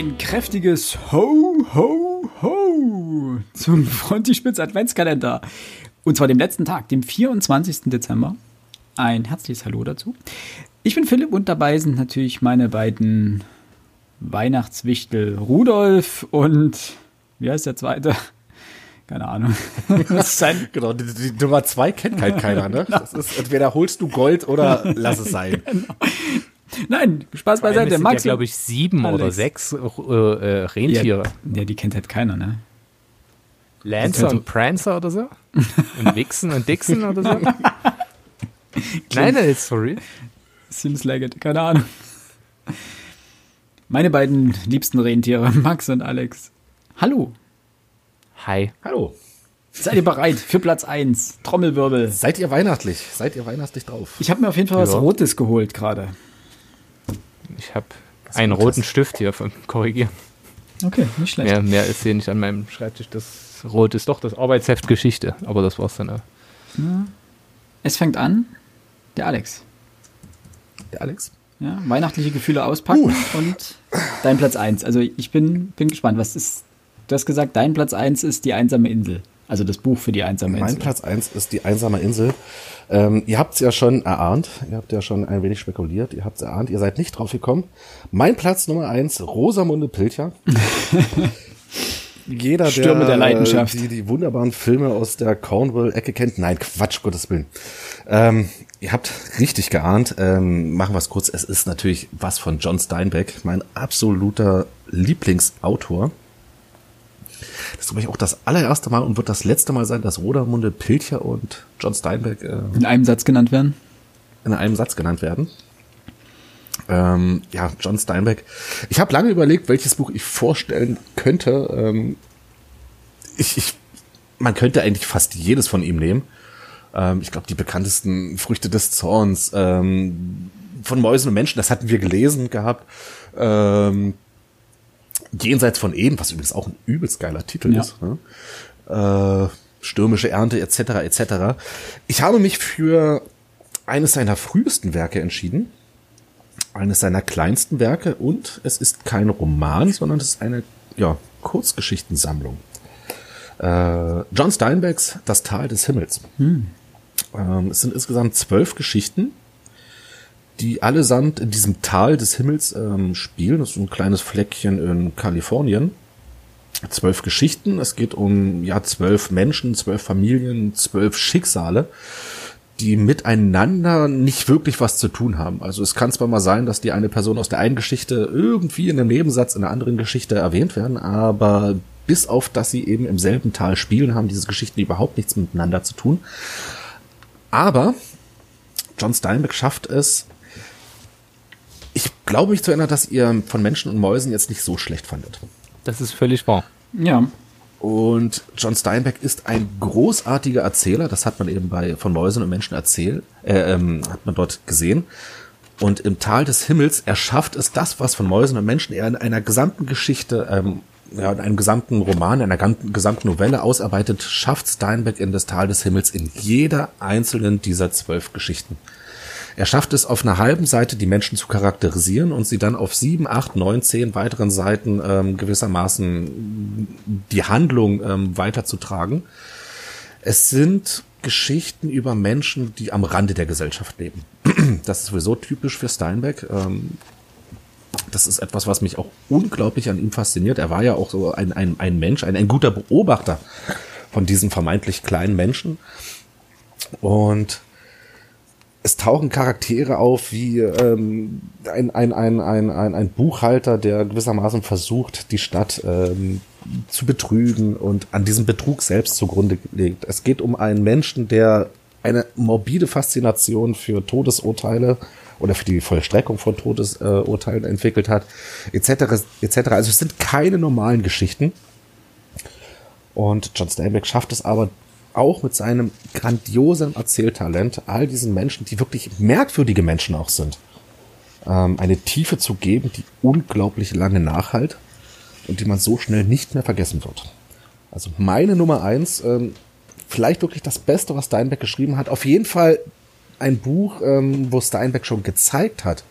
Ein kräftiges Ho, Ho, Ho zum Frontispitz Adventskalender. Und zwar dem letzten Tag, dem 24. Dezember. Ein herzliches Hallo dazu. Ich bin Philipp und dabei sind natürlich meine beiden Weihnachtswichtel Rudolf und wie heißt der zweite? Keine Ahnung. Genau, die, die Nummer zwei kennt halt keiner, ne? Genau. Das ist, entweder holst du Gold oder lass es sein. Genau. Nein, Spaß beiseite. Max ja, glaube ich, sieben Alex. oder sechs äh, äh, Rentiere. Ja, ja, die kennt halt keiner, ne? Lancer und Prancer oder so? Und Wixen und Dixon oder so? Nein, das ist sorry. Seems like it, keine Ahnung. Meine beiden liebsten Rentiere, Max und Alex. Hallo. Hi. Hallo. Seid ihr bereit für Platz 1? Trommelwirbel. Seid ihr weihnachtlich? Seid ihr weihnachtlich drauf? Ich habe mir auf jeden Fall ja. was Rotes geholt gerade. Ich habe einen roten Stift hier vom Korrigieren. Okay, nicht schlecht. Mehr, mehr ist hier nicht an meinem Schreibtisch. Das Rot ist doch das Arbeitsheft Geschichte, aber das war's dann auch. Ja. Es fängt an, der Alex. Der Alex? Ja, weihnachtliche Gefühle auspacken uh. und dein Platz 1. Also ich bin, bin gespannt, was ist. Du hast gesagt, dein Platz 1 ist die einsame Insel. Also das Buch für die einsame Insel. Mein Platz 1 ist die einsame Insel. Ähm, ihr habt es ja schon erahnt, ihr habt ja schon ein wenig spekuliert, ihr habt es erahnt, ihr seid nicht drauf gekommen. Mein Platz Nummer 1, Rosamunde Pilcher. Jeder, Stürme der, der Leidenschaft. Die, die wunderbaren Filme aus der Cornwall-Ecke kennt. Nein, Quatsch, Gottes Willen. Ähm, ihr habt richtig geahnt. Ähm, machen wir es kurz. Es ist natürlich was von John Steinbeck, mein absoluter Lieblingsautor. Das ist, glaube ich, auch das allererste Mal und wird das letzte Mal sein, dass Rodermunde, Pilcher und John Steinbeck äh, in einem Satz genannt werden. In einem Satz genannt werden. Ähm, ja, John Steinbeck. Ich habe lange überlegt, welches Buch ich vorstellen könnte. Ähm, ich, ich, man könnte eigentlich fast jedes von ihm nehmen. Ähm, ich glaube, die bekanntesten Früchte des Zorns ähm, von Mäusen und Menschen, das hatten wir gelesen gehabt. Jenseits von Eden, was übrigens auch ein übelst geiler Titel ja. ist. Ne? Äh, stürmische Ernte etc. etc. Ich habe mich für eines seiner frühesten Werke entschieden, eines seiner kleinsten Werke und es ist kein Roman, sondern es ist eine ja, Kurzgeschichtensammlung. Äh, John Steinbecks Das Tal des Himmels. Hm. Ähm, es sind insgesamt zwölf Geschichten die allesamt in diesem Tal des Himmels ähm, spielen. Das ist ein kleines Fleckchen in Kalifornien. Zwölf Geschichten. Es geht um ja zwölf Menschen, zwölf Familien, zwölf Schicksale, die miteinander nicht wirklich was zu tun haben. Also es kann zwar mal sein, dass die eine Person aus der einen Geschichte irgendwie in einem Nebensatz in der anderen Geschichte erwähnt werden, aber bis auf dass sie eben im selben Tal spielen, haben diese Geschichten überhaupt nichts miteinander zu tun. Aber John Steinbeck schafft es, glaube mich zu erinnern, dass ihr von Menschen und Mäusen jetzt nicht so schlecht fandet. Das ist völlig wahr. Ja. Und John Steinbeck ist ein großartiger Erzähler. Das hat man eben bei von Mäusen und Menschen erzählt, äh, ähm, hat man dort gesehen. Und im Tal des Himmels erschafft es das, was von Mäusen und Menschen er in einer gesamten Geschichte, ähm, ja, in einem gesamten Roman, in einer gesamten Novelle ausarbeitet, schafft Steinbeck in das Tal des Himmels in jeder einzelnen dieser zwölf Geschichten. Er schafft es auf einer halben Seite, die Menschen zu charakterisieren und sie dann auf sieben, acht, neun, zehn weiteren Seiten ähm, gewissermaßen die Handlung ähm, weiterzutragen. Es sind Geschichten über Menschen, die am Rande der Gesellschaft leben. Das ist sowieso typisch für Steinbeck. Ähm, das ist etwas, was mich auch unglaublich an ihm fasziniert. Er war ja auch so ein, ein, ein Mensch, ein, ein guter Beobachter von diesen vermeintlich kleinen Menschen. Und es tauchen Charaktere auf wie ähm, ein, ein, ein, ein, ein, ein Buchhalter, der gewissermaßen versucht, die Stadt ähm, zu betrügen und an diesem Betrug selbst zugrunde legt. Es geht um einen Menschen, der eine morbide Faszination für Todesurteile oder für die Vollstreckung von Todesurteilen entwickelt hat, etc. etc. Also es sind keine normalen Geschichten. Und John Steinbeck schafft es aber auch mit seinem grandiosen Erzähltalent all diesen Menschen, die wirklich merkwürdige Menschen auch sind, ähm, eine Tiefe zu geben, die unglaublich lange nachhalt und die man so schnell nicht mehr vergessen wird. Also meine Nummer eins, ähm, vielleicht wirklich das Beste, was Steinbeck geschrieben hat. Auf jeden Fall ein Buch, ähm, wo Steinbeck schon gezeigt hat,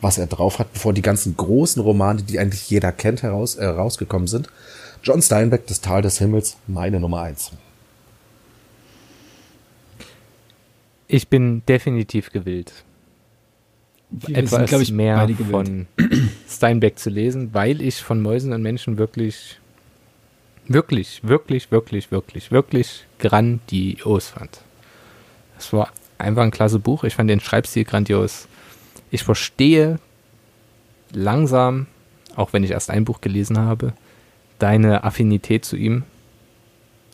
was er drauf hat, bevor die ganzen großen Romane, die eigentlich jeder kennt, heraus, äh, rausgekommen sind. John Steinbeck, Das Tal des Himmels, meine Nummer eins. Ich bin definitiv gewillt, Wir etwas sind, ich, mehr von Steinbeck zu lesen, weil ich von Mäusen und Menschen wirklich, wirklich, wirklich, wirklich, wirklich, wirklich grandios fand. Es war einfach ein klasse Buch. Ich fand den Schreibstil grandios. Ich verstehe langsam, auch wenn ich erst ein Buch gelesen habe, deine Affinität zu ihm.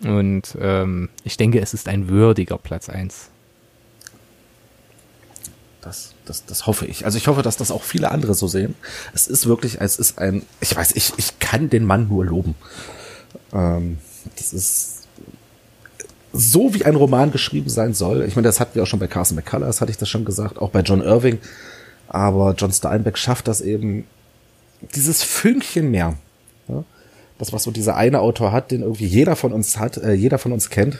Und ähm, ich denke, es ist ein würdiger Platz 1. Das, das, das hoffe ich. Also ich hoffe, dass das auch viele andere so sehen. Es ist wirklich, es ist ein, ich weiß, ich, ich kann den Mann nur loben. Ähm, das ist so, wie ein Roman geschrieben sein soll. Ich meine, das hatten wir auch schon bei Carson McCullers, hatte ich das schon gesagt, auch bei John Irving. Aber John Steinbeck schafft das eben, dieses Fünkchen mehr. Ja? Das, was so dieser eine Autor hat, den irgendwie jeder von uns hat, äh, jeder von uns kennt,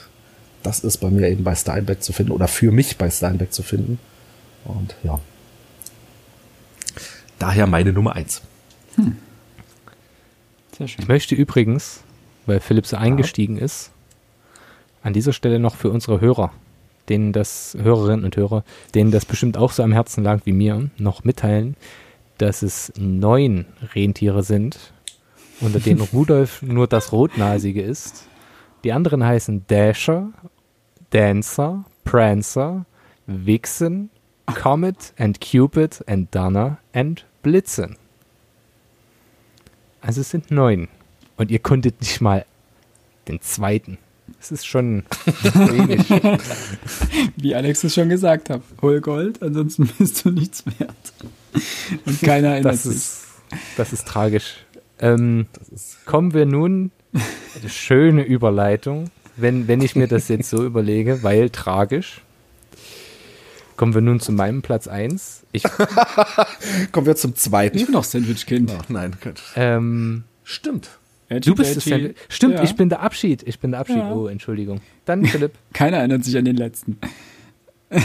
das ist bei mir eben bei Steinbeck zu finden oder für mich bei Steinbeck zu finden. Und ja. Daher meine Nummer eins. Sehr schön. Ich möchte übrigens, weil Philipp so eingestiegen ist, an dieser Stelle noch für unsere Hörer, denen das, Hörerinnen und Hörer, denen das bestimmt auch so am Herzen lag wie mir, noch mitteilen, dass es neun Rentiere sind, unter denen Rudolf nur das Rotnasige ist. Die anderen heißen Dasher, Dancer, Prancer, Vixen, Comet and Cupid and Donner and Blitzen. Also es sind neun. Und ihr konntet nicht mal den zweiten. Das ist schon wenig. Wie Alex es schon gesagt hat. Hol Gold, ansonsten bist du nichts wert. Und keiner erinnert Das sich. ist, das ist tragisch. Ähm, Das ist kommen wir nun, eine schöne Überleitung, wenn, wenn ich mir das jetzt so überlege, weil tragisch. Kommen wir nun zu meinem Platz 1. Ich, Kommen wir zum Ich zweiten. bin noch Sandwich-Kind. Ach, nein, Gott. ähm, Stimmt. du bist es. Edgy. ja. Stimmt, Ja. ich bin der Abschied. Ich bin der Abschied. Ja. Oh, Entschuldigung. Dann Philipp. Keiner erinnert sich an den letzten.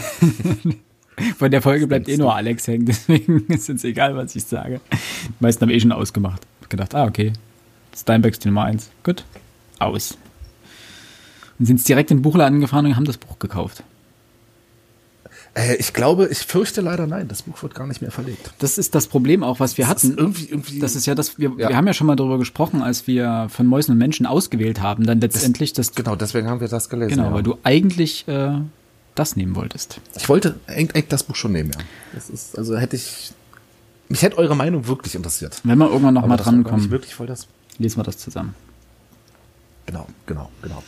Von der Folge bleibt eh nur Alex hängen, deswegen ist jetzt egal, was ich sage. Die meisten haben eh schon ausgemacht. Hab gedacht, ah, okay. Steinbecks die Nummer 1. Gut. Aus. Und sind direkt in den Buchladen gefahren und haben das Buch gekauft. Äh, ich glaube, ich fürchte leider nein. Das Buch wird gar nicht mehr verlegt. Das ist das Problem auch, was wir Das ist hatten. irgendwie, irgendwie. Das ist ja das, wir, Ja. wir haben ja schon mal darüber gesprochen, als wir von Mäusen und Menschen ausgewählt haben, dann letztendlich das, genau, deswegen haben wir das gelesen. genau, ja. weil du eigentlich äh, das nehmen wolltest. Ich wollte eigentlich das Buch schon nehmen, ja. Das ist, also hätte ich. Mich hätte eure Meinung wirklich interessiert. Wenn wir irgendwann noch Aber mal das war gar nicht drankommen, wirklich voll das. lesen wir das zusammen. Genau, genau, genau.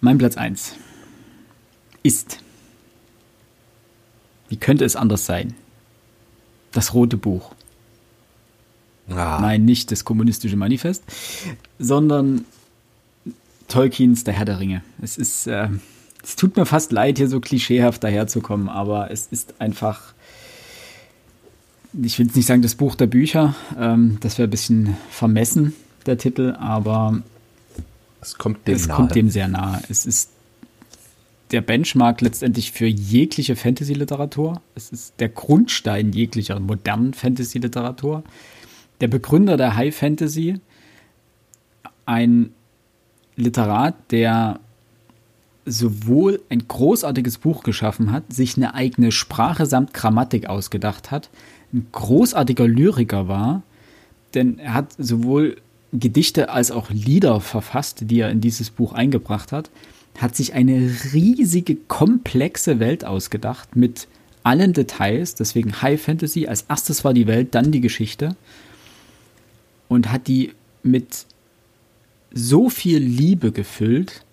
Mein Platz 1 ist, wie könnte es anders sein? Das rote Buch. Ah, Nein, nicht das kommunistische Manifest, sondern Tolkiens Der Herr der Ringe. Es ist, äh, es tut mir fast leid, hier so klischeehaft daherzukommen, aber es ist einfach, ich will jetzt nicht sagen das Buch der Bücher, ähm, das wäre ein bisschen vermessen, der Titel, aber es kommt dem es nahe. kommt dem sehr nahe. Es ist der Benchmark letztendlich für jegliche Fantasy-Literatur. Es ist der Grundstein jeglicher modernen Fantasy-Literatur. Der Begründer der High Fantasy, ein Literat, der sowohl ein großartiges Buch geschaffen hat, sich eine eigene Sprache samt Grammatik ausgedacht hat, ein großartiger Lyriker war, denn er hat sowohl Gedichte als auch Lieder verfasst, die er in dieses Buch eingebracht hat, hat sich eine riesige, komplexe Welt ausgedacht mit allen Details, deswegen High Fantasy, als erstes war die Welt, dann die Geschichte. Und hat die mit so viel Liebe gefüllt,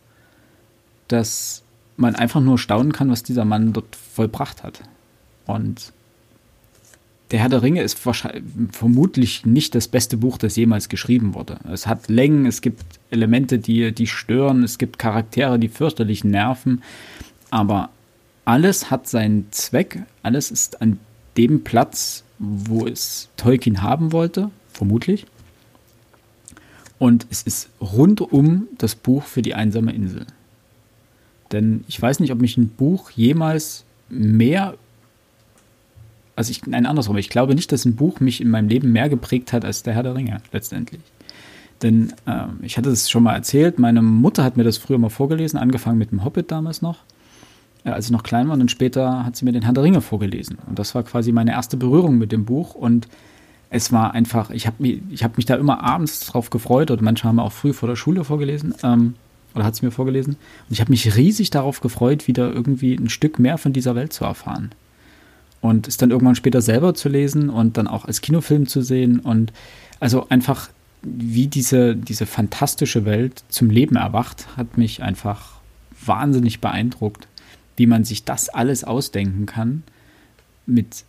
dass man einfach nur staunen kann, was dieser Mann dort vollbracht hat. Und der Herr der Ringe ist vermutlich nicht das beste Buch, das jemals geschrieben wurde. Es hat Längen, es gibt Elemente, die, die stören, es gibt Charaktere, die fürchterlich nerven, aber alles hat seinen Zweck, alles ist an dem Platz, wo es Tolkien haben wollte, vermutlich. Und es ist rundum das Buch für die einsame Insel. Denn ich weiß nicht, ob mich ein Buch jemals mehr also ich, nein, andersrum, ich glaube nicht, dass ein Buch mich in meinem Leben mehr geprägt hat als der Herr der Ringe, letztendlich. Denn äh, ich hatte es schon mal erzählt, meine Mutter hat mir das früher mal vorgelesen, angefangen mit dem Hobbit damals noch, äh, als ich noch klein war, und später hat sie mir den Herr der Ringe vorgelesen. Und das war quasi meine erste Berührung mit dem Buch und es war einfach, ich habe mich, hab mich da immer abends drauf gefreut und manche haben auch früh vor der Schule vorgelesen. Ähm, oder hat sie mir vorgelesen. Und ich habe mich riesig darauf gefreut, wieder irgendwie ein Stück mehr von dieser Welt zu erfahren. Und es dann irgendwann später selber zu lesen und dann auch als Kinofilm zu sehen und also einfach wie diese, diese fantastische Welt zum Leben erwacht, hat mich einfach wahnsinnig beeindruckt, wie man sich das alles ausdenken kann mit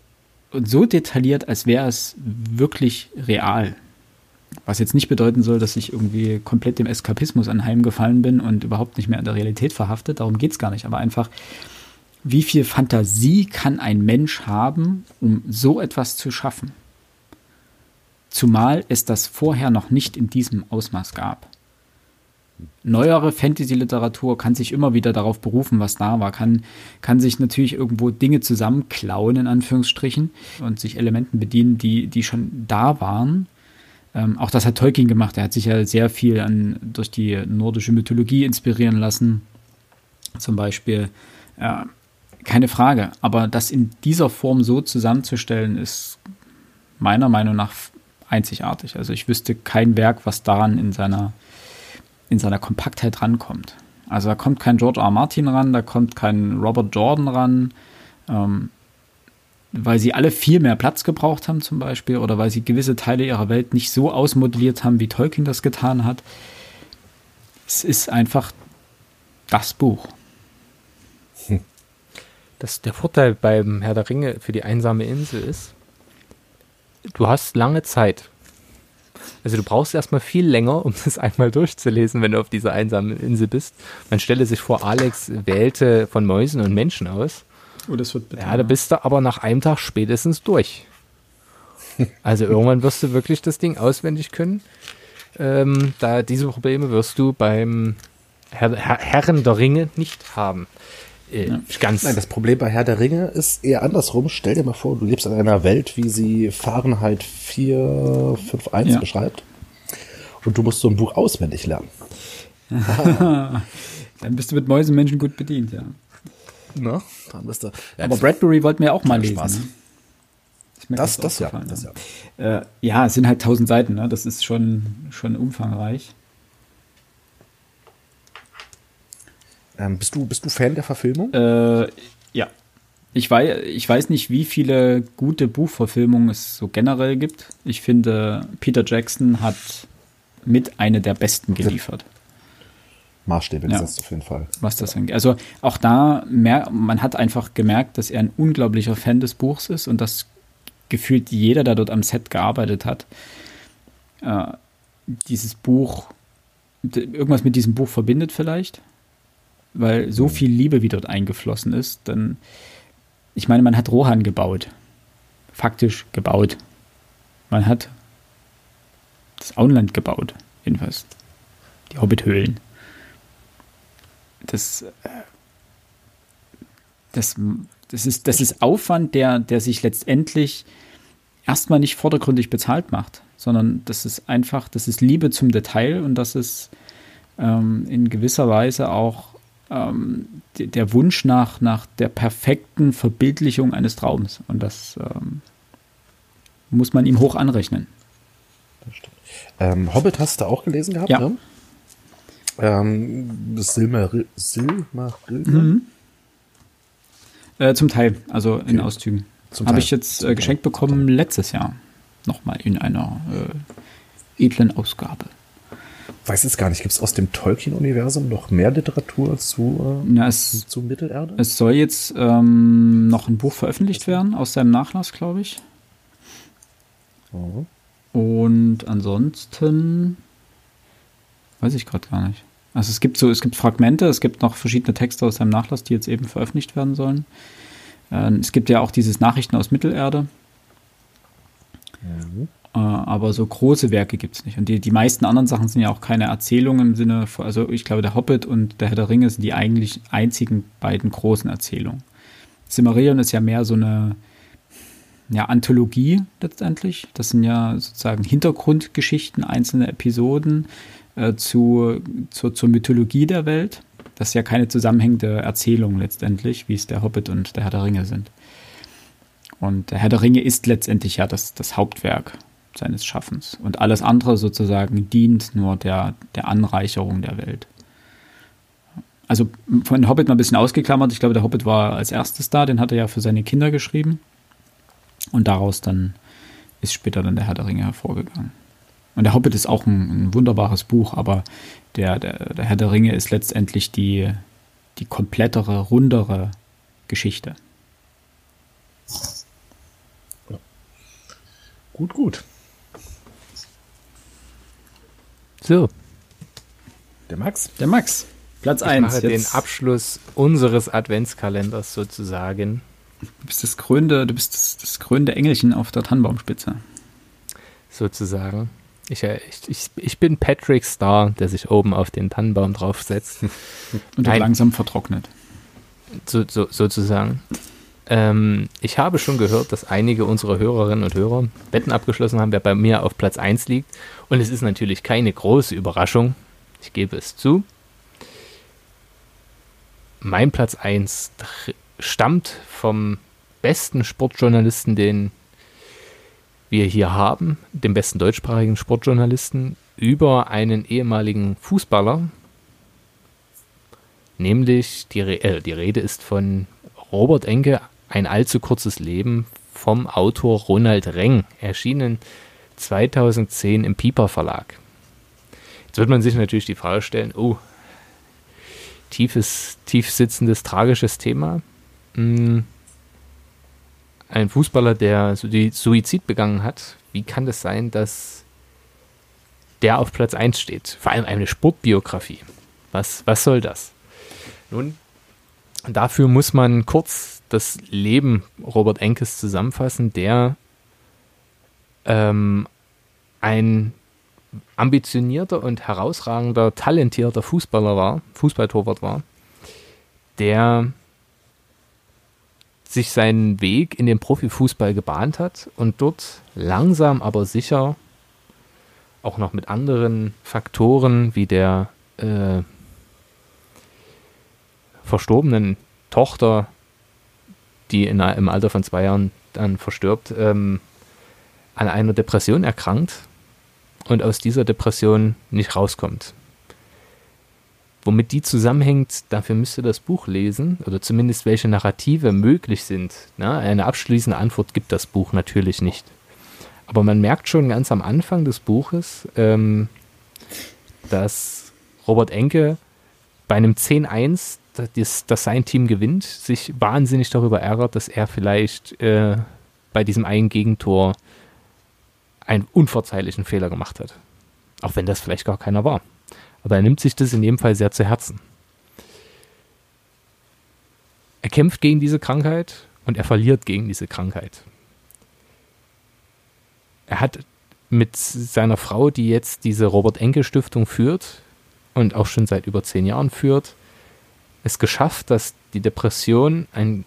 und so detailliert, als wäre es wirklich real. Was jetzt nicht bedeuten soll, dass ich irgendwie komplett dem Eskapismus anheimgefallen bin und überhaupt nicht mehr an der Realität verhaftet. Darum geht es gar nicht. Aber einfach, wie viel Fantasie kann ein Mensch haben, um so etwas zu schaffen? Zumal es das vorher noch nicht in diesem Ausmaß gab. Neuere Fantasy-Literatur kann sich immer wieder darauf berufen, was da war, kann, kann sich natürlich irgendwo Dinge zusammenklauen, in Anführungsstrichen, und sich Elementen bedienen, die, die schon da waren ähm, auch das hat Tolkien gemacht. Er hat sich ja sehr viel an, durch die nordische Mythologie inspirieren lassen. Zum Beispiel. Ja, keine Frage. Aber das in dieser Form so zusammenzustellen, ist meiner Meinung nach einzigartig. Also ich wüsste kein Werk, was daran in seiner, in seiner Kompaktheit rankommt. Also da kommt kein George R. Martin ran, da kommt kein Robert Jordan ran. Ähm, weil sie alle viel mehr Platz gebraucht haben zum Beispiel oder weil sie gewisse Teile ihrer Welt nicht so ausmodelliert haben, wie Tolkien das getan hat. Es ist einfach das Buch. Das, der Vorteil beim Herr der Ringe für die einsame Insel ist, du hast lange Zeit. Also du brauchst erstmal viel länger, um das einmal durchzulesen, wenn du auf dieser einsamen Insel bist. Man stelle sich vor, Alex wählte von Mäusen und Menschen aus. Oh, das wird bitter. Ja, da bist du aber nach einem Tag spätestens durch. Also irgendwann wirst du wirklich das Ding auswendig können. Ähm, da diese Probleme wirst du beim Herr, Herr, Herren der Ringe nicht haben. Äh, ja. Ganz. Nein, das Problem bei Herr der Ringe ist eher andersrum. Stell dir mal vor, du lebst in einer Welt, wie sie Fahrenheit 451 ja. beschreibt. Und du musst so ein Buch auswendig lernen. Dann bist du mit Mäusenmenschen gut bedient, ja. Ne? Dann bist du, ja, Aber Bradbury wollten wir auch mal lesen. Spaß. Ne? Das, das, ja, das ja. Äh, ja, es sind halt tausend Seiten, ne? das ist schon, schon umfangreich. Ähm, bist, du, bist du Fan der Verfilmung? Äh, ja. Ich weiß, ich weiß nicht, wie viele gute Buchverfilmungen es so generell gibt. Ich finde, Peter Jackson hat mit eine der besten geliefert. Maßstäbe gesetzt, ja, auf jeden Fall. Was das angeht. Also auch da, mehr, man hat einfach gemerkt, dass er ein unglaublicher Fan des Buchs ist und dass gefühlt jeder, der dort am Set gearbeitet hat, äh, dieses Buch, irgendwas mit diesem Buch verbindet vielleicht, weil so mhm. viel Liebe wie dort eingeflossen ist, dann, ich meine, man hat Rohan gebaut, faktisch gebaut. Man hat das Auenland gebaut, jedenfalls. Die Hobbithöhlen das, äh, das, das, ist, das ist Aufwand, der, der sich letztendlich erstmal nicht vordergründig bezahlt macht, sondern das ist einfach, das ist Liebe zum Detail und das ist ähm, in gewisser Weise auch ähm, der Wunsch nach, nach der perfekten Verbildlichung eines Traums. Und das ähm, muss man ihm hoch anrechnen. Ähm, Hobbit hast du auch gelesen gehabt? Ja. Ne? Ähm, Silmaril Mhm. Äh, zum Teil, also okay. in Auszügen. Habe ich jetzt äh, geschenkt bekommen letztes Jahr. Nochmal in einer äh, edlen Ausgabe. Weiß jetzt gar nicht, gibt es aus dem Tolkien-Universum noch mehr Literatur zu, äh, Na, es, zu Mittelerde? Es soll jetzt ähm, noch ein Buch veröffentlicht werden aus seinem Nachlass, glaube ich. Oh. Und ansonsten weiß ich gerade gar nicht. Also es gibt so, es gibt Fragmente, es gibt noch verschiedene Texte aus seinem Nachlass, die jetzt eben veröffentlicht werden sollen. Ähm, es gibt ja auch dieses Nachrichten aus Mittelerde. Mhm. Äh, aber so große Werke gibt es nicht. Und die, die meisten anderen Sachen sind ja auch keine Erzählungen im Sinne von, also ich glaube, der Hobbit und der Herr der Ringe sind die eigentlich einzigen beiden großen Erzählungen. Silmarillion ist ja mehr so eine, ja, Anthologie letztendlich. Das sind ja sozusagen Hintergrundgeschichten, einzelne Episoden äh, zu, zu, zur Mythologie der Welt. Das ist ja keine zusammenhängende Erzählung letztendlich, wie es der Hobbit und der Herr der Ringe sind. Und der Herr der Ringe ist letztendlich ja das, das Hauptwerk seines Schaffens. Und alles andere sozusagen dient nur der, der Anreicherung der Welt. Also von Hobbit mal ein bisschen ausgeklammert. Ich glaube, der Hobbit war als erstes da, den hat er ja für seine Kinder geschrieben. Und daraus dann ist später dann der Herr der Ringe hervorgegangen. Und der Hobbit ist auch ein, ein wunderbares Buch, aber der, der, der, Herr der Ringe ist letztendlich die, die komplettere, rundere Geschichte. Gut, gut. So. Der Max. Der Max. Platz 1. Ich mache den Abschluss unseres Adventskalenders sozusagen. Du bist das krönende, du bist das, das krönende Engelchen auf der Tannenbaumspitze. Sozusagen. Ich, äh, ich, ich, bin Patrick Star, der sich oben auf den Tannenbaum draufsetzt. Und der langsam vertrocknet. So, so, sozusagen. Ähm, ich habe schon gehört, dass einige unserer Hörerinnen und Hörer Wetten abgeschlossen haben, wer bei mir auf Platz 1 liegt. Und es ist natürlich keine große Überraschung. Ich gebe es zu. Mein Platz 1 stammt vom besten Sportjournalisten, den wir hier haben, dem besten deutschsprachigen Sportjournalisten, über einen ehemaligen Fußballer. Nämlich die, äh, die Rede ist von Robert Enke, ein allzu kurzes Leben vom Autor Ronald Reng, erschienen 2010 im Piper Verlag. Jetzt wird man sich natürlich die Frage stellen, oh, tiefes, tief sitzendes, tragisches Thema. Hm, ein Fußballer, der Suizid begangen hat, wie kann das sein, dass der auf Platz 1 steht? Vor allem eine Sportbiografie. Was, was soll das? Nun, dafür muss man kurz das Leben Robert Enkes zusammenfassen, der ähm, ein ambitionierter und herausragender, talentierter Fußballer war, Fußballtorwart war, der sich seinen Weg in den Profifußball gebahnt hat und dort langsam aber sicher auch noch mit anderen Faktoren wie der äh, verstorbenen Tochter, die in, im Alter von zwei Jahren dann verstirbt, ähm, an einer Depression erkrankt und aus dieser Depression nicht rauskommt. Womit die zusammenhängt, dafür müsst ihr das Buch lesen oder zumindest welche Narrative möglich sind. Na, eine abschließende Antwort gibt das Buch natürlich nicht. Aber man merkt schon ganz am Anfang des Buches, ähm, dass Robert Enke bei einem 10-1, das, das, sein Team gewinnt, sich wahnsinnig darüber ärgert, dass er vielleicht äh, bei diesem einen Gegentor einen unverzeihlichen Fehler gemacht hat. Auch wenn das vielleicht gar keiner war. Aber er nimmt sich das in jedem Fall sehr zu Herzen. Er kämpft gegen diese Krankheit und er verliert gegen diese Krankheit. Er hat mit seiner Frau, die jetzt diese Robert-Enke-Stiftung führt und auch schon seit über zehn Jahren führt, es geschafft, dass die Depression einen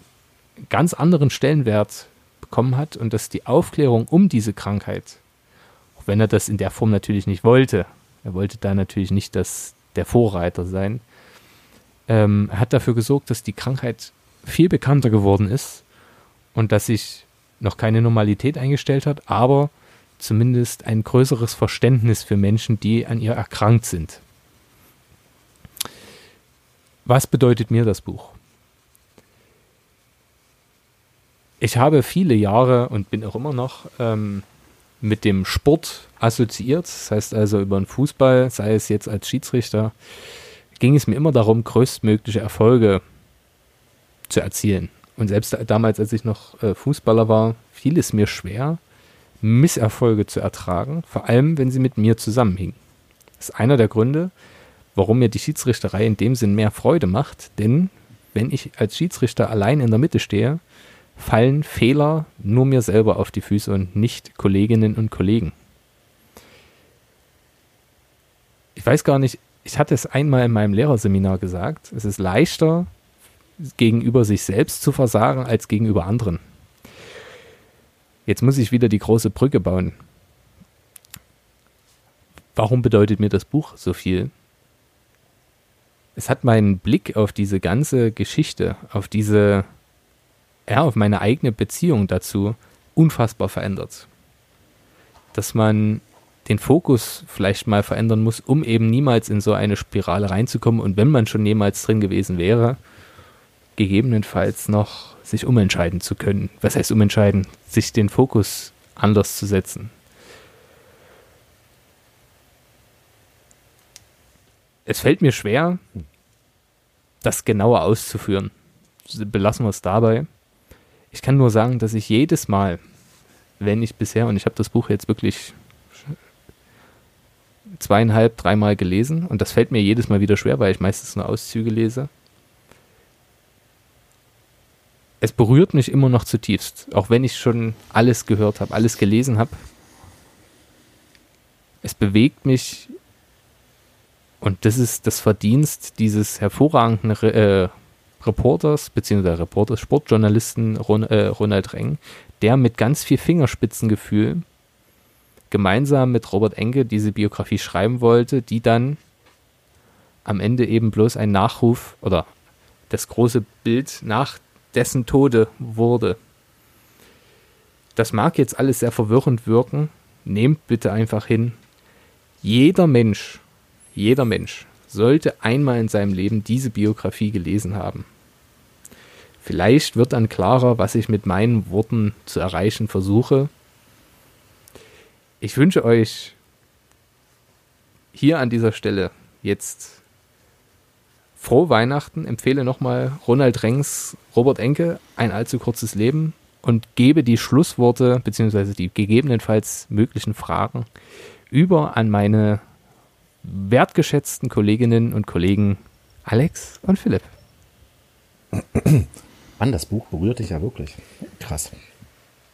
ganz anderen Stellenwert bekommen hat und dass die Aufklärung um diese Krankheit auch wenn er das in der Form natürlich nicht wollte. Er wollte da natürlich nicht das, der Vorreiter sein. Ähm, hat dafür gesorgt, dass die Krankheit viel bekannter geworden ist und dass sich noch keine Normalität eingestellt hat, aber zumindest ein größeres Verständnis für Menschen, die an ihr erkrankt sind. Was bedeutet mir das Buch? Ich habe viele Jahre und bin auch immer noch ähm, mit dem Sport assoziiert. Das heißt also über den Fußball, sei es jetzt als Schiedsrichter, ging es mir immer darum, größtmögliche Erfolge zu erzielen. Und selbst damals, als ich noch äh, Fußballer war, fiel es mir schwer, Misserfolge zu ertragen, vor allem wenn sie mit mir zusammenhingen. Das ist einer der Gründe, warum mir die Schiedsrichterei in dem Sinn mehr Freude macht, denn wenn ich als Schiedsrichter allein in der Mitte stehe, fallen Fehler nur mir selber auf die Füße und nicht Kolleginnen und Kollegen. Ich weiß gar nicht, ich hatte es einmal in meinem Lehrerseminar gesagt, es ist leichter, gegenüber sich selbst zu versagen, als gegenüber anderen. Jetzt muss ich wieder die große Brücke bauen. Warum bedeutet mir das Buch so viel? Es hat meinen Blick auf diese ganze Geschichte, auf diese, ja, auf meine eigene Beziehung dazu unfassbar verändert. Dass man den Fokus vielleicht mal verändern muss, um eben niemals in so eine Spirale reinzukommen und wenn man schon jemals drin gewesen wäre, gegebenenfalls noch sich umentscheiden zu können. Was heißt umentscheiden? Sich den Fokus anders zu setzen. Es fällt mir schwer, das genauer auszuführen. Belassen wir es dabei. Ich kann nur sagen, dass ich jedes Mal, wenn ich bisher, und ich habe das Buch jetzt wirklich zweieinhalb, dreimal gelesen, und das fällt mir jedes Mal wieder schwer, weil ich meistens nur Auszüge lese, es berührt mich immer noch zutiefst, auch wenn ich schon alles gehört habe, alles gelesen habe. Es bewegt mich und das ist das Verdienst dieses hervorragenden Re äh, Reporters, beziehungsweise Reporters, Sportjournalisten Ron äh, Ronald Reng, der mit ganz viel Fingerspitzengefühl gemeinsam mit Robert Enke diese Biografie schreiben wollte, die dann am Ende eben bloß ein Nachruf oder das große Bild nach dessen Tode wurde. Das mag jetzt alles sehr verwirrend wirken. Nehmt bitte einfach hin. Jeder Mensch, jeder Mensch sollte einmal in seinem Leben diese Biografie gelesen haben. Vielleicht wird dann klarer, was ich mit meinen Worten zu erreichen versuche. Ich wünsche euch hier an dieser Stelle jetzt frohe Weihnachten, empfehle nochmal Ronald Rengs, Robert Enke, ein allzu kurzes Leben und gebe die Schlussworte bzw. die gegebenenfalls möglichen Fragen über an meine wertgeschätzten Kolleginnen und Kollegen Alex und Philipp. Mann, das Buch berührt dich ja wirklich. Krass.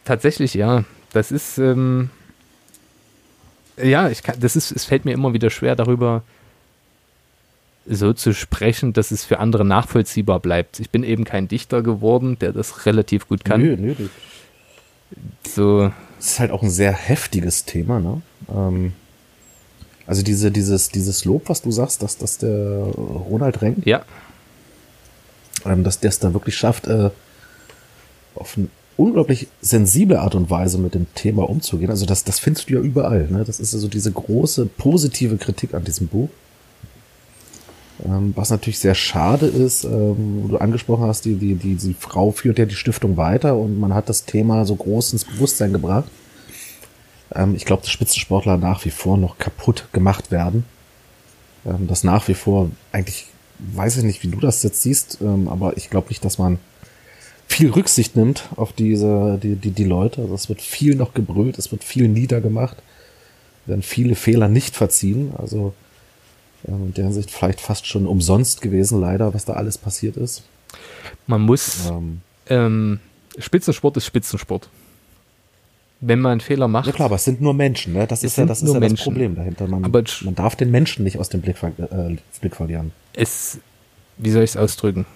Tatsächlich, ja. Das ist, ähm, ja, ich kann, das ist, es fällt mir immer wieder schwer, darüber so zu sprechen, dass es für andere nachvollziehbar bleibt. Ich bin eben kein Dichter geworden, der das relativ gut kann. Nö, nö. So. Es ist halt auch ein sehr heftiges Thema, ne? Ähm, also diese, dieses, dieses Lob, was du sagst, dass, dass der Ronald Renk, ja. ähm, dass der es dann wirklich schafft, äh, auf eine unglaublich sensible Art und Weise mit dem Thema umzugehen. Also das, das findest du ja überall. Ne? Das ist also diese große positive Kritik an diesem Buch. Ähm, was natürlich sehr schade ist, ähm, wo du angesprochen hast, die, die, die, die Frau führt ja die Stiftung weiter und man hat das Thema so groß ins Bewusstsein gebracht. Ähm, ich glaube, dass Spitzensportler nach wie vor noch kaputt gemacht werden. Ähm, das nach wie vor eigentlich, weiß ich nicht, wie du das jetzt siehst, ähm, aber ich glaube nicht, dass man viel Rücksicht nimmt auf diese, die, die, die Leute. Also es wird viel noch gebrüllt, es wird viel niedergemacht, werden viele Fehler nicht verziehen. Also ähm, in der Hinsicht vielleicht fast schon umsonst gewesen, leider, was da alles passiert ist. Man muss, ähm, ähm, Spitzensport ist Spitzensport. Wenn man einen Fehler macht. Ja klar, aber es sind nur Menschen, ne? Das ist ja, das, ist ja das Problem dahinter. Man, aber man darf den Menschen nicht aus dem Blick, äh, Blick verlieren. Es, wie soll ich es ausdrücken?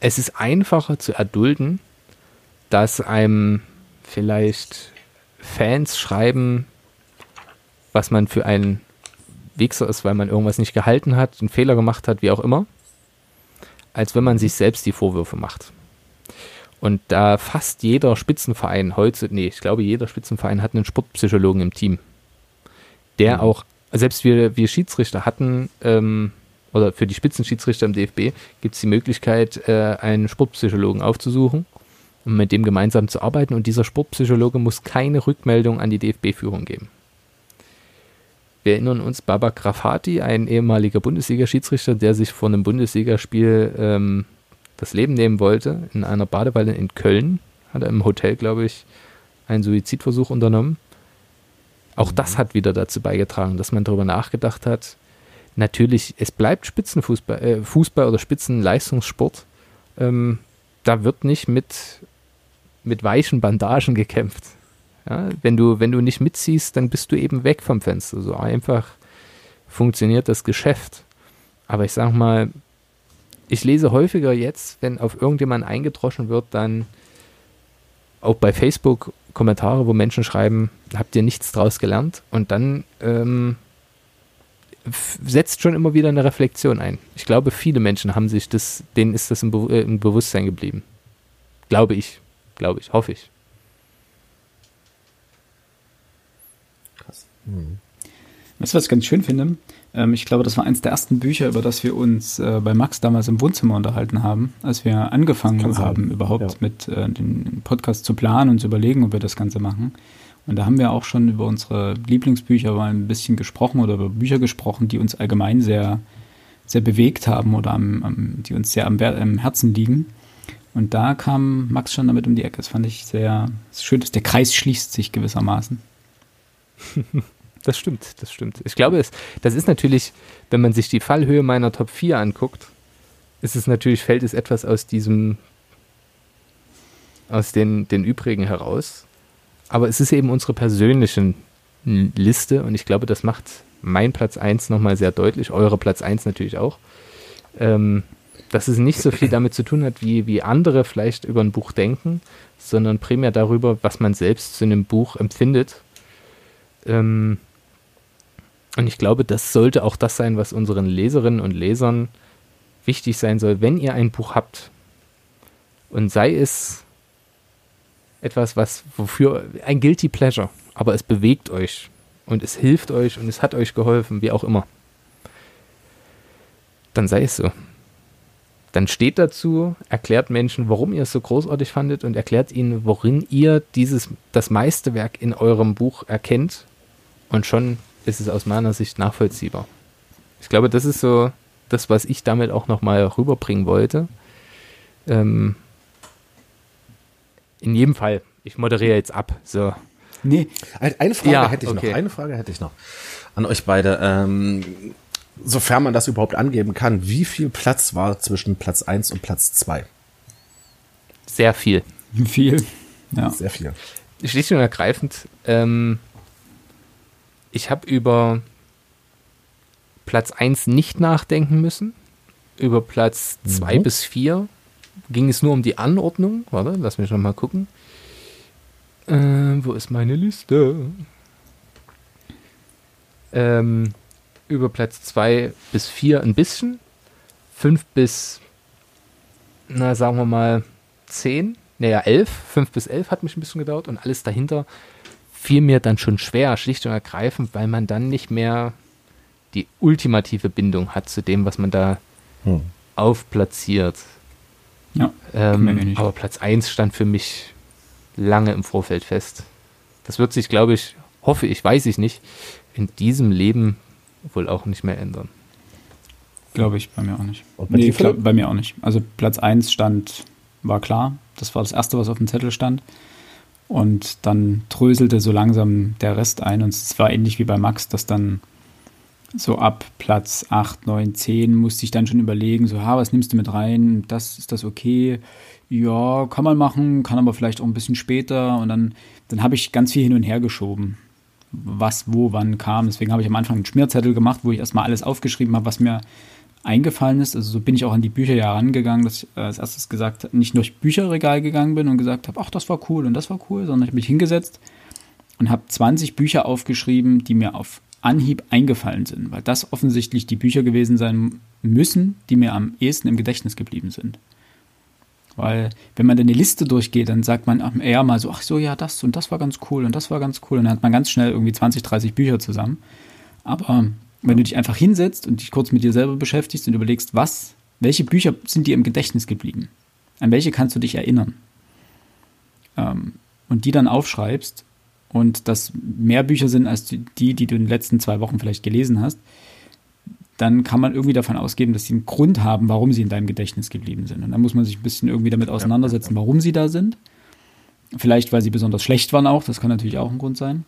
Es ist einfacher zu erdulden, dass einem vielleicht Fans schreiben, was man für einen Wichser ist, weil man irgendwas nicht gehalten hat, einen Fehler gemacht hat, wie auch immer, als wenn man sich selbst die Vorwürfe macht. Und da fast jeder Spitzenverein heute, nee, ich glaube, jeder Spitzenverein hat einen Sportpsychologen im Team, der mhm. auch, selbst wir, wir Schiedsrichter hatten, ähm, oder für die Spitzenschiedsrichter im DFB gibt es die Möglichkeit, äh, einen Sportpsychologen aufzusuchen und mit dem gemeinsam zu arbeiten. Und dieser Sportpsychologe muss keine Rückmeldung an die DFB-Führung geben. Wir erinnern uns, Baba Grafati, ein ehemaliger Bundesliga-Schiedsrichter, der sich vor einem Bundesligaspiel ähm, das Leben nehmen wollte, in einer Badewanne in Köln, hat er im Hotel, glaube ich, einen Suizidversuch unternommen. Auch mhm. das hat wieder dazu beigetragen, dass man darüber nachgedacht hat. Natürlich, es bleibt Spitzenfußball äh, Fußball oder Spitzenleistungssport. Ähm, da wird nicht mit, mit weichen Bandagen gekämpft. Ja, wenn, du, wenn du nicht mitziehst, dann bist du eben weg vom Fenster. So einfach funktioniert das Geschäft. Aber ich sag mal, ich lese häufiger jetzt, wenn auf irgendjemanden eingedroschen wird, dann auch bei Facebook Kommentare, wo Menschen schreiben, habt ihr nichts draus gelernt? Und dann ähm, setzt schon immer wieder eine Reflexion ein. Ich glaube, viele Menschen haben sich das, denen ist das im, Be äh, im Bewusstsein geblieben. Glaube ich, glaube ich, hoffe ich. Krass. Hm. Weißt du, was ich ganz schön finde? Ähm, ich glaube, das war eins der ersten Bücher, über das wir uns äh, bei Max damals im Wohnzimmer unterhalten haben, als wir angefangen haben, überhaupt ja. mit äh, den Podcast zu planen und zu überlegen, ob wir das Ganze machen. Und da haben wir auch schon über unsere Lieblingsbücher mal ein bisschen gesprochen oder über Bücher gesprochen, die uns allgemein sehr, sehr bewegt haben oder am, am, die uns sehr am, am Herzen liegen. Und da kam Max schon damit um die Ecke. Das fand ich sehr schön, dass der Kreis schließt sich gewissermaßen. Das stimmt, das stimmt. Ich glaube, es, das ist natürlich, wenn man sich die Fallhöhe meiner Top 4 anguckt, ist es natürlich, fällt es etwas aus diesem, aus den, den übrigen heraus. Aber es ist eben unsere persönliche Liste und ich glaube, das macht mein Platz 1 nochmal sehr deutlich, eure Platz 1 natürlich auch. Ähm, dass es nicht so viel damit zu tun hat, wie, wie andere vielleicht über ein Buch denken, sondern primär darüber, was man selbst zu einem Buch empfindet. Ähm, und ich glaube, das sollte auch das sein, was unseren Leserinnen und Lesern wichtig sein soll, wenn ihr ein Buch habt. Und sei es etwas, was wofür ein guilty pleasure, aber es bewegt euch und es hilft euch und es hat euch geholfen, wie auch immer. Dann sei es so. Dann steht dazu, erklärt Menschen, warum ihr es so großartig fandet und erklärt ihnen, worin ihr dieses das meiste Werk in eurem Buch erkennt und schon ist es aus meiner Sicht nachvollziehbar. Ich glaube, das ist so das, was ich damit auch nochmal rüberbringen wollte. Ähm, in jedem Fall, ich moderiere jetzt ab. So. Nee. Eine Frage ja, hätte ich okay. noch. Eine Frage hätte ich noch an euch beide. Ähm, sofern man das überhaupt angeben kann, wie viel Platz war zwischen Platz 1 und Platz 2? Sehr viel. Viel. Ja. Sehr viel. Schlicht und ergreifend, ähm, ich habe über Platz 1 nicht nachdenken müssen. Über Platz 2 mhm. bis 4 ging es nur um die Anordnung. Warte, lass mich noch mal gucken. Äh, wo ist meine Liste? Ähm, über Platz 2 bis 4 ein bisschen. 5 bis, na sagen wir mal, 10. Naja, 11. 5 bis 11 hat mich ein bisschen gedauert und alles dahinter fiel mir dann schon schwer, schlicht und ergreifend, weil man dann nicht mehr die ultimative Bindung hat zu dem, was man da hm. aufplatziert. Ja, ähm, aber Platz 1 stand für mich lange im Vorfeld fest. Das wird sich, glaube ich, hoffe ich, weiß ich nicht, in diesem Leben wohl auch nicht mehr ändern. Glaube ich bei mir auch nicht. Bei, nee, glaub, bei mir auch nicht. Also Platz 1 stand, war klar. Das war das erste, was auf dem Zettel stand. Und dann tröselte so langsam der Rest ein. Und es war ähnlich wie bei Max, dass dann so ab Platz 8, 9, 10 musste ich dann schon überlegen, so, ha, was nimmst du mit rein? Das ist das okay? Ja, kann man machen, kann aber vielleicht auch ein bisschen später. Und dann, dann habe ich ganz viel hin und her geschoben, was, wo, wann kam. Deswegen habe ich am Anfang einen Schmierzettel gemacht, wo ich erstmal alles aufgeschrieben habe, was mir eingefallen ist. Also so bin ich auch an die Bücher ja rangegangen, dass ich äh, als erstes gesagt nicht durch Bücherregal gegangen bin und gesagt habe, ach, das war cool und das war cool, sondern ich habe mich hingesetzt und habe 20 Bücher aufgeschrieben, die mir auf Anhieb eingefallen sind, weil das offensichtlich die Bücher gewesen sein müssen, die mir am ehesten im Gedächtnis geblieben sind. Weil, wenn man dann eine Liste durchgeht, dann sagt man eher mal so, ach so, ja, das und das war ganz cool und das war ganz cool. Und dann hat man ganz schnell irgendwie 20, 30 Bücher zusammen. Aber wenn du dich einfach hinsetzt und dich kurz mit dir selber beschäftigst und überlegst, was, welche Bücher sind dir im Gedächtnis geblieben? An welche kannst du dich erinnern? Ähm, und die dann aufschreibst und das mehr Bücher sind als die, die du in den letzten zwei Wochen vielleicht gelesen hast, dann kann man irgendwie davon ausgehen, dass sie einen Grund haben, warum sie in deinem Gedächtnis geblieben sind. Und dann muss man sich ein bisschen irgendwie damit auseinandersetzen, warum sie da sind. Vielleicht, weil sie besonders schlecht waren auch, das kann natürlich auch ein Grund sein.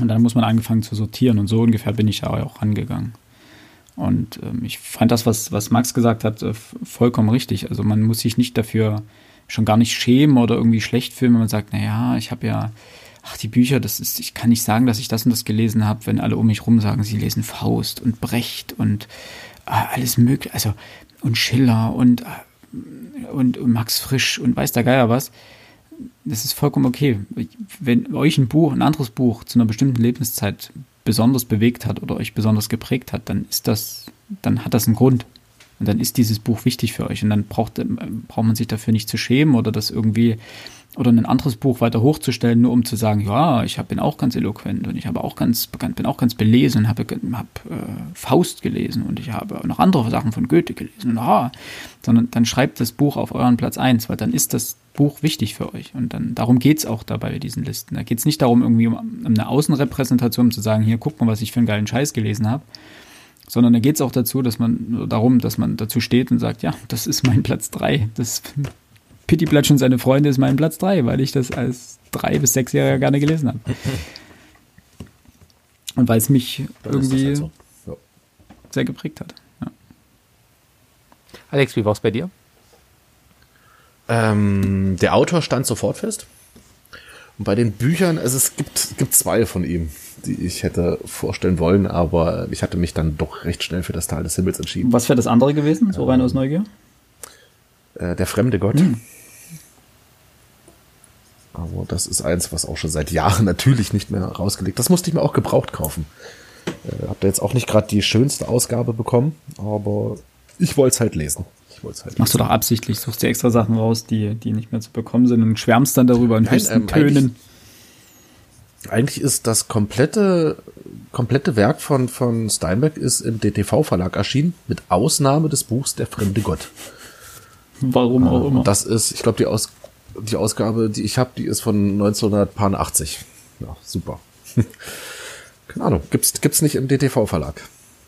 Und dann muss man angefangen zu sortieren und so ungefähr bin ich da auch rangegangen. Und ähm, ich fand das, was, was Max gesagt hat, äh, vollkommen richtig. Also man muss sich nicht dafür schon gar nicht schämen oder irgendwie schlecht fühlen, wenn man sagt, naja, ich habe ja, ach, die Bücher, das ist, ich kann nicht sagen, dass ich das und das gelesen habe, wenn alle um mich rum sagen, sie lesen Faust und Brecht und äh, alles mögliche, also und Schiller und, äh, und, und Max Frisch und weiß der Geier was das ist vollkommen okay. Wenn euch ein Buch, ein anderes Buch zu einer bestimmten Lebenszeit besonders bewegt hat oder euch besonders geprägt hat, dann ist das, dann hat das einen Grund. Und dann ist dieses Buch wichtig für euch. Und dann braucht, braucht man sich dafür nicht zu schämen oder das irgendwie oder ein anderes Buch weiter hochzustellen, nur um zu sagen, ja, ich bin auch ganz eloquent und ich habe auch ganz bin auch ganz belesen und habe hab, äh, Faust gelesen und ich habe noch andere Sachen von Goethe gelesen. Und, aha, sondern dann schreibt das Buch auf euren Platz eins, weil dann ist das Buch wichtig für euch. Und dann darum geht's auch dabei bei diesen Listen. Da geht's nicht darum, irgendwie um, um eine Außenrepräsentation, um zu sagen, hier, guck mal, was ich für einen geilen Scheiß gelesen habe, sondern da geht's auch dazu, dass man darum, dass man dazu steht und sagt, ja, das ist mein Platz drei. Das Pittiplatsch und seine Freunde ist mein Platz 3, weil ich das als drei- bis sechsjähriger gerne gelesen habe. Und weil es mich Dann irgendwie halt so. ja. sehr geprägt hat. Ja. Alex, wie war es bei dir? Ähm, der Autor stand sofort fest. Und bei den Büchern, also es gibt, gibt zwei von ihm, die ich hätte vorstellen wollen, aber ich hatte mich dann doch recht schnell für das Tal des Himmels entschieden. Was wäre das andere gewesen, so rein aus Neugier? Äh, der fremde Gott. Hm. Aber das ist eins, was auch schon seit Jahren natürlich nicht mehr rausgelegt. Das musste ich mir auch gebraucht kaufen. Äh, hab da jetzt auch nicht gerade die schönste Ausgabe bekommen, aber ich wollte es halt lesen. Ich halt Machst lesen. du doch absichtlich, suchst dir extra Sachen raus, die, die nicht mehr zu bekommen sind und schwärmst dann darüber in Nein, höchsten ähm, Tönen. Eigentlich, eigentlich ist das komplette, komplette Werk von, von Steinbeck ist im DTV-Verlag erschienen, mit Ausnahme des Buchs Der fremde Gott. Warum auch immer. Das ist, ich glaube, die Aus die Ausgabe, die ich habe, die ist von 1980. Ja, super. Keine Ahnung. Gibt's, gibt's nicht im DTV-Verlag.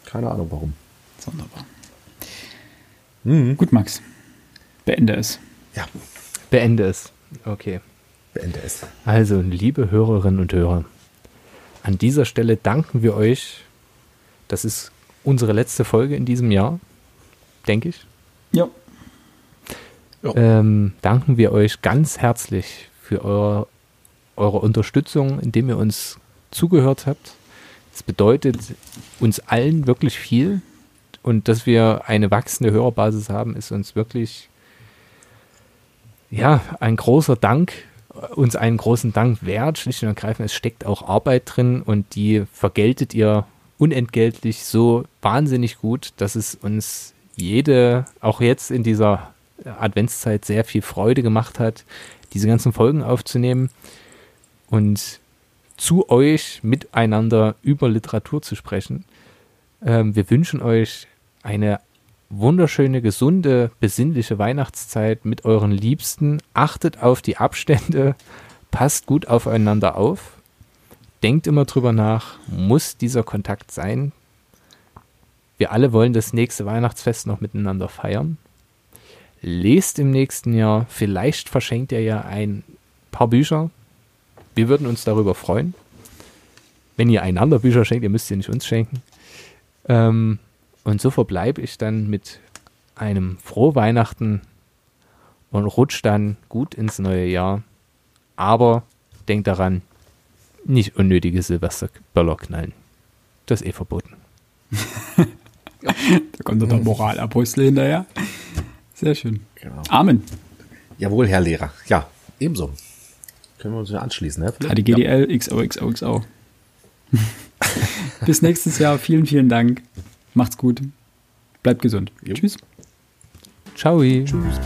Keine Ahnung warum. Sonderbar. Mhm. Gut, Max. Beende es. Ja. Beende es. Okay. Beende es. Also, liebe Hörerinnen und Hörer, an dieser Stelle danken wir euch. Das ist unsere letzte Folge in diesem Jahr, denke ich. Ja ähm, danken wir euch ganz herzlich für eure, eure Unterstützung, indem ihr uns zugehört habt. Es bedeutet uns allen wirklich viel und dass wir eine wachsende Hörerbasis haben, ist uns wirklich ja ein großer Dank, uns einen großen Dank wert. Schlicht und ergreifend, es steckt auch Arbeit drin und die vergeltet ihr unentgeltlich so wahnsinnig gut, dass es uns jede, auch jetzt in dieser Adventszeit sehr viel Freude gemacht hat, diese ganzen Folgen aufzunehmen und zu euch miteinander über Literatur zu sprechen. Ähm, wir wünschen euch eine wunderschöne, gesunde, besinnliche Weihnachtszeit mit euren Liebsten. Achtet auf die Abstände, passt gut aufeinander auf. Denkt immer drüber nach, muss dieser Kontakt sein? Wir alle wollen das nächste Weihnachtsfest noch miteinander feiern lest im nächsten Jahr. Vielleicht verschenkt ihr ja ein paar Bücher. Wir würden uns darüber freuen. Wenn ihr einander Bücher schenkt, ihr müsst sie nicht uns schenken. Ähm, und so verbleibe ich dann mit einem frohe Weihnachten und rutscht dann gut ins neue Jahr. Aber denkt daran, nicht unnötige Silvesterböller knallen. Das ist eh verboten. da kommt der Moralapostel hinterher. Sehr schön. Genau. Amen. Jawohl, Herr Lehrer. Ja, ebenso. Können wir uns ja anschließen, ne? HDGDL, ja. XOXOXO. Bis nächstes Jahr. Vielen, vielen Dank. Macht's gut. Bleibt gesund. Jo. Tschüss. Ciao. Tschüss.